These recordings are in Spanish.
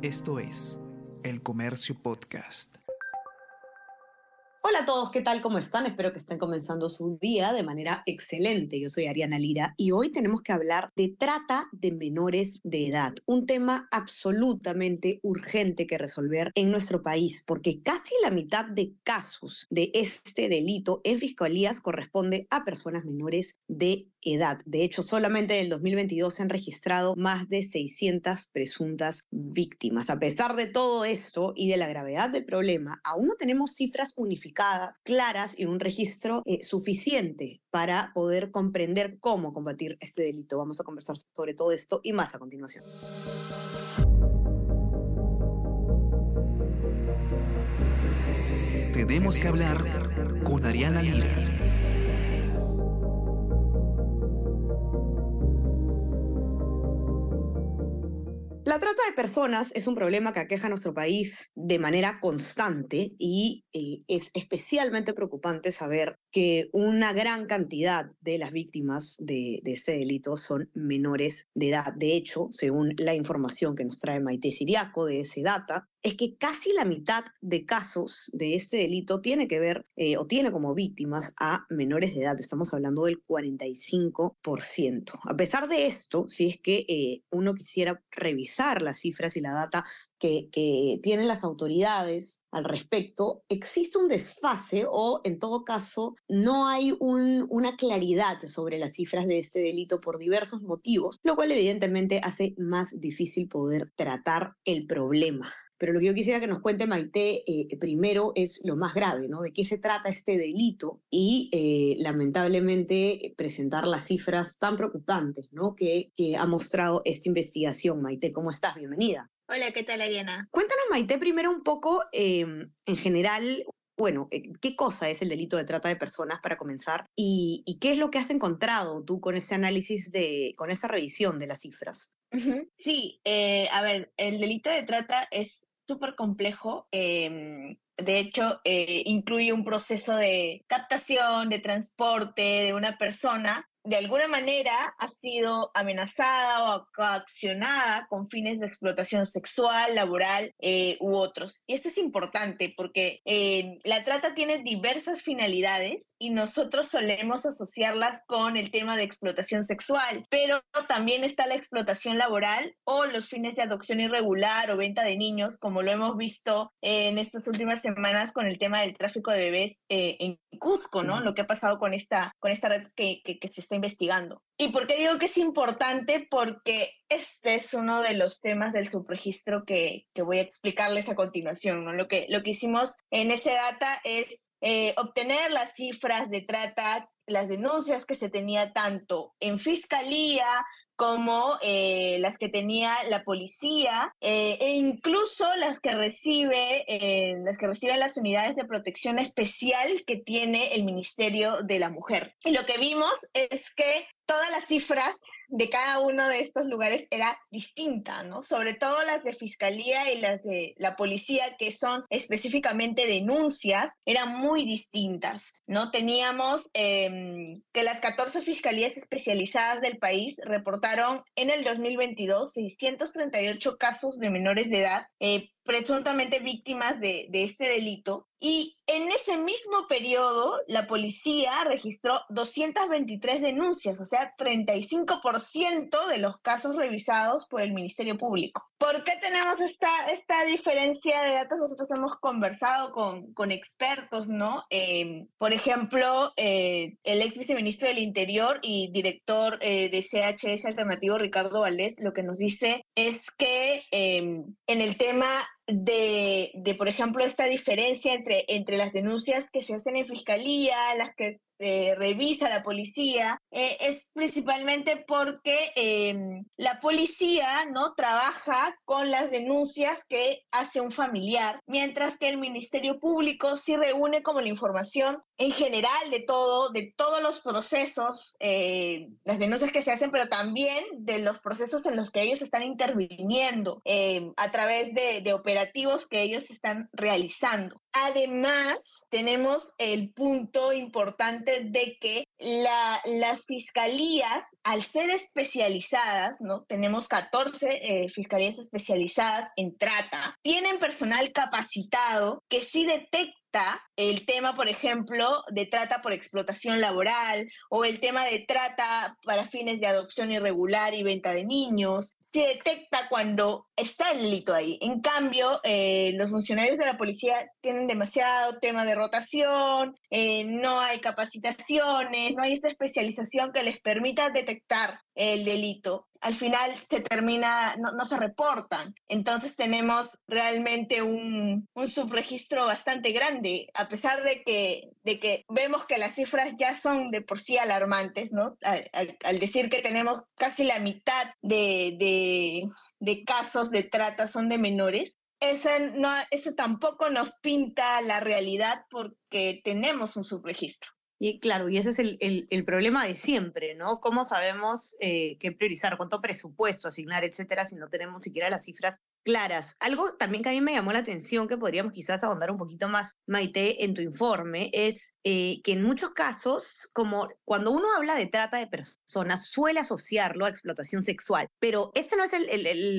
Esto es El Comercio Podcast. Hola a todos, ¿qué tal? ¿Cómo están? Espero que estén comenzando su día de manera excelente. Yo soy Ariana Lira y hoy tenemos que hablar de trata de menores de edad, un tema absolutamente urgente que resolver en nuestro país, porque casi la mitad de casos de este delito en fiscalías corresponde a personas menores de edad. De hecho, solamente en el 2022 se han registrado más de 600 presuntas víctimas. A pesar de todo esto y de la gravedad del problema, aún no tenemos cifras unificadas, claras y un registro eh, suficiente para poder comprender cómo combatir este delito. Vamos a conversar sobre todo esto y más a continuación. Tenemos que hablar con Ariana Lira. La trata de personas es un problema que aqueja a nuestro país de manera constante y eh, es especialmente preocupante saber que una gran cantidad de las víctimas de, de este delito son menores de edad. De hecho, según la información que nos trae Maite Siriaco de ese data, es que casi la mitad de casos de este delito tiene que ver eh, o tiene como víctimas a menores de edad. Estamos hablando del 45%. A pesar de esto, si es que eh, uno quisiera revisar las cifras y la data que, tienen las autoridades al respecto, existe un desfase o en todo caso no hay un, una claridad sobre las cifras de este delito por diversos motivos, lo cual evidentemente hace más difícil poder tratar el problema. Pero lo que yo quisiera que nos cuente Maite eh, primero es lo más grave, ¿no? De qué se trata este delito y eh, lamentablemente presentar las cifras tan preocupantes, ¿no? Que, que ha mostrado esta investigación. Maite, ¿cómo estás? Bienvenida. Hola, ¿qué tal, Ariana? Cuéntanos, Maite, primero un poco, eh, en general, bueno, eh, ¿qué cosa es el delito de trata de personas para comenzar? ¿Y, y qué es lo que has encontrado tú con ese análisis, de, con esa revisión de las cifras? Sí, eh, a ver, el delito de trata es súper complejo. Eh, de hecho, eh, incluye un proceso de captación, de transporte de una persona de alguna manera ha sido amenazada o coaccionada con fines de explotación sexual, laboral eh, u otros. Y esto es importante porque eh, la trata tiene diversas finalidades y nosotros solemos asociarlas con el tema de explotación sexual, pero también está la explotación laboral o los fines de adopción irregular o venta de niños, como lo hemos visto en estas últimas semanas con el tema del tráfico de bebés eh, en Cusco, ¿no? Lo que ha pasado con esta, con esta red que, que, que se está investigando. ¿Y por qué digo que es importante? Porque este es uno de los temas del subregistro que, que voy a explicarles a continuación. Lo, que, lo que hicimos en ese data es eh, obtener las cifras de trata, las denuncias que se tenía tanto en fiscalía, como eh, las que tenía la policía eh, e incluso las que recibe eh, las que reciben las unidades de protección especial que tiene el Ministerio de la Mujer. Y lo que vimos es que todas las cifras de cada uno de estos lugares era distinta, ¿no? Sobre todo las de fiscalía y las de la policía, que son específicamente denuncias, eran muy distintas, ¿no? Teníamos eh, que las 14 fiscalías especializadas del país reportaron en el 2022 638 casos de menores de edad eh, presuntamente víctimas de, este delito. Y en ese mismo periodo, la policía registró 223 denuncias, o sea, 35% de los casos revisados por el Ministerio Público. ¿Por qué tenemos esta, esta diferencia de datos? Nosotros hemos conversado con, con expertos, ¿no? Eh, por ejemplo, eh, el ex viceministro del Interior y director eh, de CHS Alternativo, Ricardo Valdés, lo que nos dice es que en el tema de, de, por ejemplo, esta diferencia entre, entre las denuncias que se hacen en fiscalía, las que eh, revisa la policía eh, es principalmente porque eh, la policía no trabaja con las denuncias que hace un familiar, mientras que el Ministerio Público sí reúne como la información en general de todo, de todos los procesos, eh, las denuncias que se hacen, pero también de los procesos en los que ellos están interviniendo a través de, de operativos que ellos están realizando. Además, tenemos el punto importante de que la, las fiscalías, al ser especializadas, ¿no? Tenemos 14 eh, fiscalías especializadas en trata, tienen personal capacitado que sí detecta el tema, por ejemplo, de trata por explotación laboral o el tema de trata para fines de adopción irregular y venta de niños. Se detecta cuando está el delito ahí. En cambio, eh, los funcionarios de la policía tienen demasiado tema de rotación, eh, no hay capacitaciones, no hay esa especialización que les permita detectar el delito al final se termina, no, se reportan. Entonces tenemos realmente un, subregistro bastante grande, a pesar de que, vemos que las cifras ya son de por sí alarmantes. Al, decir que tenemos casi la mitad de, casos de trata son de menores, ese, no, ese tampoco nos pinta la realidad porque tenemos un subregistro. Y claro, y ese es el, problema de siempre, ¿no? ¿Cómo sabemos eh, qué priorizar, cuánto presupuesto asignar, etcétera, si no tenemos siquiera las cifras claras. Algo también que a mí me llamó la atención, que podríamos quizás ahondar un poquito más, Maite, en tu informe, es eh, que en muchos casos, como cuando uno habla de trata de personas, suele asociarlo a explotación sexual, pero esa no es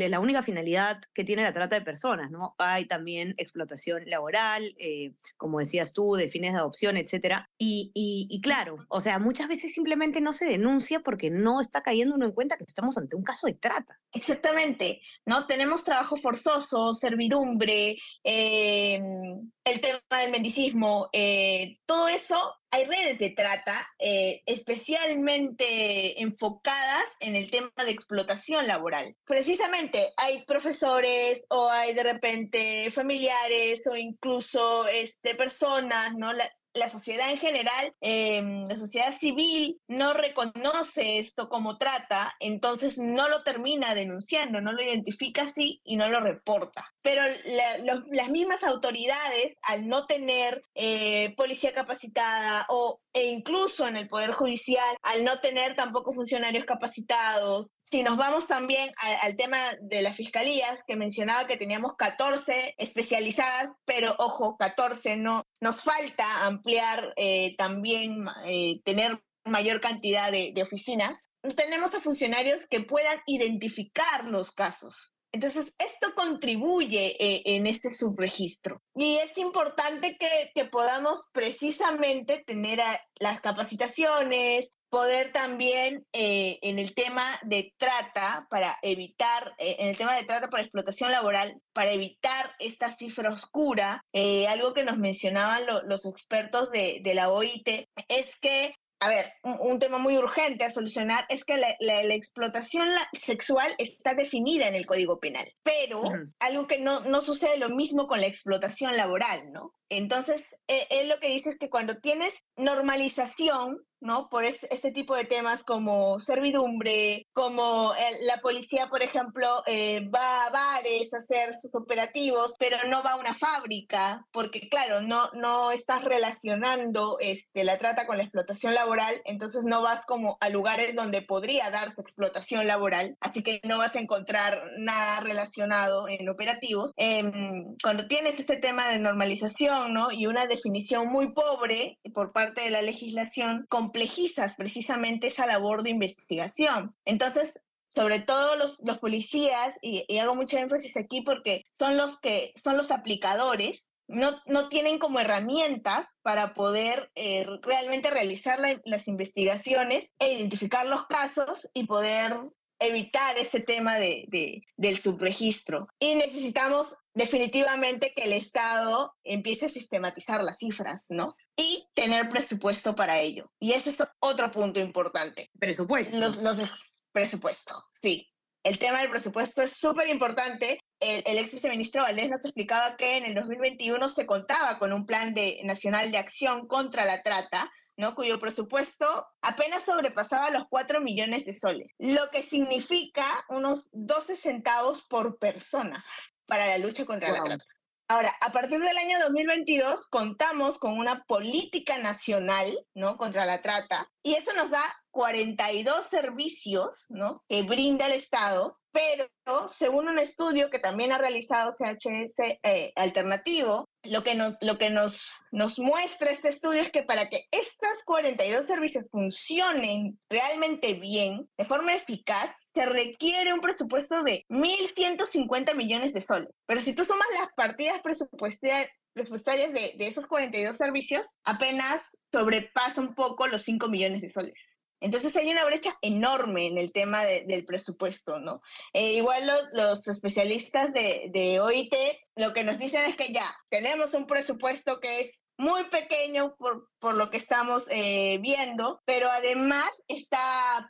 la única finalidad que tiene la trata de personas, ¿no? Hay también explotación laboral, eh, como decías tú, de fines de adopción, etcétera. Y, y claro, o sea, muchas veces simplemente no se denuncia porque no está cayendo uno en cuenta que estamos ante un caso de trata. Exactamente, ¿no? Tenemos trabajo forzoso, servidumbre, em, el tema del mendicismo, eh, todo eso, hay redes de trata eh, especialmente enfocadas en el tema de explotación laboral. Precisamente hay profesores o hay de repente familiares o incluso este, personas, ¿no? Sociedad en general, em, la sociedad civil no reconoce esto como trata, entonces no lo termina denunciando, no lo identifica así y no lo reporta. Pero las mismas autoridades, al no tener eh, policía capacitada o e incluso en el Poder Judicial, al no tener tampoco funcionarios capacitados, si nos vamos también al tema de las fiscalías, que mencionaba que teníamos 14 especializadas, pero ojo, 14 no, nos falta ampliar eh, también, eh, tener mayor cantidad de, de oficinas. Tenemos a funcionarios que puedan identificar los casos. Entonces, esto contribuye eh, en este subregistro. Y es importante que, que podamos precisamente tener las capacitaciones, poder también eh, en el tema de trata, para evitar, eh, en el tema de trata por explotación laboral, para evitar esta cifra oscura, algo que nos mencionaban los expertos de, de la OIT, es que a ver, un, tema muy urgente a solucionar es que la, explotación sexual está definida en el Código Penal, pero algo que no, no sucede lo mismo con la explotación laboral, ¿no? Entonces, e, él lo que dice es que cuando tienes normalización ¿no? Por este tipo de temas como servidumbre, como la policía, por ejemplo, eh, va a bares a hacer sus operativos, pero no va a una fábrica, porque claro, no, no estás relacionando este, la trata con la explotación laboral, entonces no vas como a lugares donde podría darse explotación laboral, así que no vas a encontrar nada relacionado en operativos. Em, cuando tienes este tema de normalización, Y una definición muy pobre por parte de la legislación, complejizas precisamente esa labor de investigación. Entonces, sobre todo los, los policías, y, hago mucha énfasis aquí porque son los que son los aplicadores, no, no tienen como herramientas para poder eh, realmente realizar las investigaciones e identificar los casos y poder evitar este tema de, del subregistro. Y necesitamos definitivamente que el Estado empiece a sistematizar las cifras, ¿no? Y tener presupuesto para ello. Y ese es otro punto importante. Presupuesto. Los, los presupuesto, sí. El tema del presupuesto es súper importante. El, el, ex viceministro Valdés nos explicaba que en el 2021 se contaba con un plan de, nacional de acción contra la trata, ¿no? cuyo presupuesto apenas sobrepasaba los 4 millones de soles, lo que significa unos 12 centavos por persona para la lucha contra la trata. Ahora, a partir del año 2022 contamos con una política nacional, ¿no? Contra la trata y eso nos da 42 servicios, ¿no? Que brinda el Estado pero según un estudio que también ha realizado CHS eh, Alternativo, lo que, nos, lo que nos, nos muestra este estudio es que para que estas 42 servicios funcionen realmente bien, de forma eficaz, se requiere un presupuesto de 1.150 millones de soles. Pero si tú sumas las partidas presupuestarias presupuestarias de, de, esos 42 servicios apenas sobrepasa un poco los 5 millones de soles. Entonces hay una brecha enorme en el tema del presupuesto, ¿no? Eh, igual los especialistas de, de, OIT lo que nos dicen es que ya tenemos un presupuesto que es muy pequeño por, por lo que estamos eh, viendo, pero además está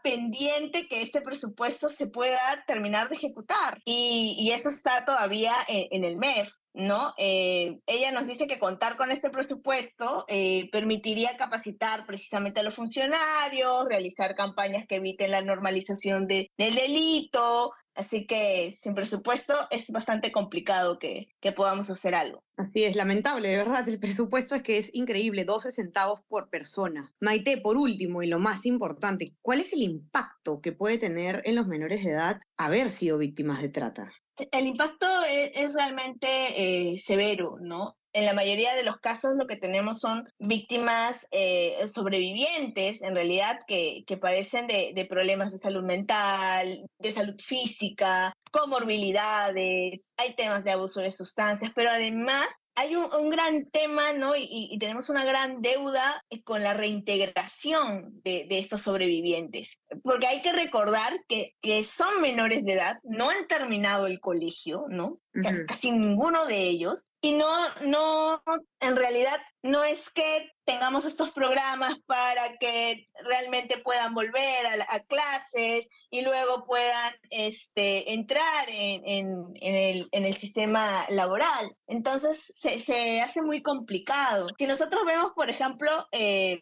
pendiente que este presupuesto se pueda terminar de ejecutar y, y eso está todavía en, en el MEF. ¿No? Eh, ella nos dice que contar con este presupuesto eh, permitiría capacitar precisamente a los funcionarios, realizar campañas que eviten la normalización de, del delito, así que sin presupuesto es bastante complicado que, que podamos hacer algo. Así es, lamentable, de verdad, el presupuesto es que es increíble, 12 centavos por persona. Maite, por último y lo más importante, ¿cuál es el impacto que puede tener en los menores de edad haber sido víctimas de trata? El impacto es, realmente eh, severo, ¿no? En la mayoría de los casos lo que tenemos son víctimas eh, sobrevivientes, en realidad, que, que padecen de, de, problemas de salud mental, de salud física, comorbilidades, hay temas de abuso de sustancias, pero además hay un, gran tema, ¿no? Y, tenemos una gran deuda eh, con la reintegración de, estos sobrevivientes, porque hay que recordar que, que, son menores de edad, no han terminado el colegio, ¿no? Casi ninguno de ellos. Y no, no, en realidad no es que tengamos estos programas para que realmente puedan volver a, clases y luego puedan este, entrar en, en, el, en, el, sistema laboral. Entonces se, se, hace muy complicado. Si nosotros vemos, por ejemplo, eh,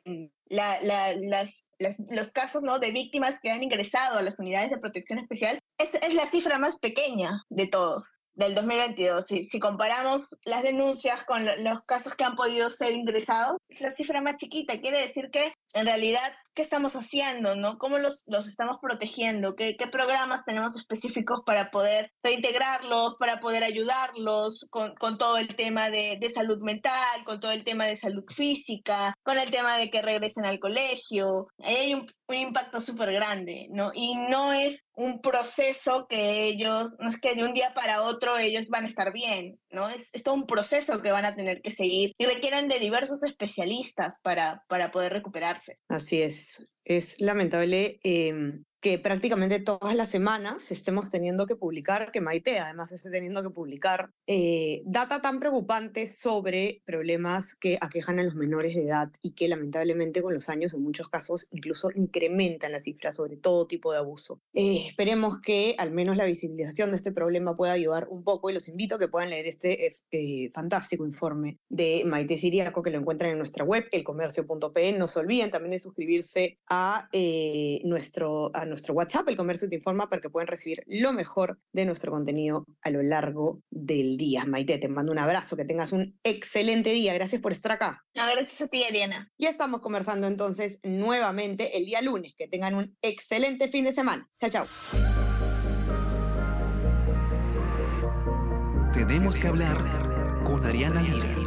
la, la, las, los casos ¿no? de víctimas que han ingresado a las unidades de protección especial, es, es la cifra más pequeña de todos del 2022. Si, si comparamos las denuncias con los casos que han podido ser ingresados, la cifra más chiquita. Quiere decir que en realidad, ¿qué estamos haciendo? ¿no? ¿Cómo los, los estamos protegiendo? ¿Qué, ¿Qué, programas tenemos específicos para poder reintegrarlos, para poder ayudarlos con, con todo el tema de, de, salud mental, con todo el tema de salud física, con el tema de que regresen al colegio? Ahí hay un, un impacto súper grande, ¿no? Y no es un proceso que ellos, no es que de un día para otro ellos van a estar bien, ¿no? Es, es todo un proceso que van a tener que seguir y requieren de diversos especialistas para, para poder recuperarse. Así es, es lamentable eh, que prácticamente todas las semanas estemos teniendo que publicar, que Maite además esté teniendo que publicar eh, data tan preocupante sobre problemas que aquejan a los menores de edad y que lamentablemente con los años en muchos casos incluso incrementan las cifras sobre todo tipo de abuso. Eh, esperemos que al menos la visibilización de este problema pueda ayudar un poco y los invito a que puedan leer este eh, fantástico informe de Maite Siriaco que lo encuentran en nuestra web, elcomercio.pe. No se olviden también de suscribirse a nuestro... A nuestro WhatsApp, El Comercio te informa, para que puedan recibir lo mejor de nuestro contenido a lo largo del día. Maite, te mando un abrazo, que tengas un excelente día. Gracias por estar acá. gracias a ti, Ariana. Ya estamos conversando entonces nuevamente el día lunes. Que tengan un excelente fin de semana. Chao, chao. Tenemos que hablar con Ariana Lira.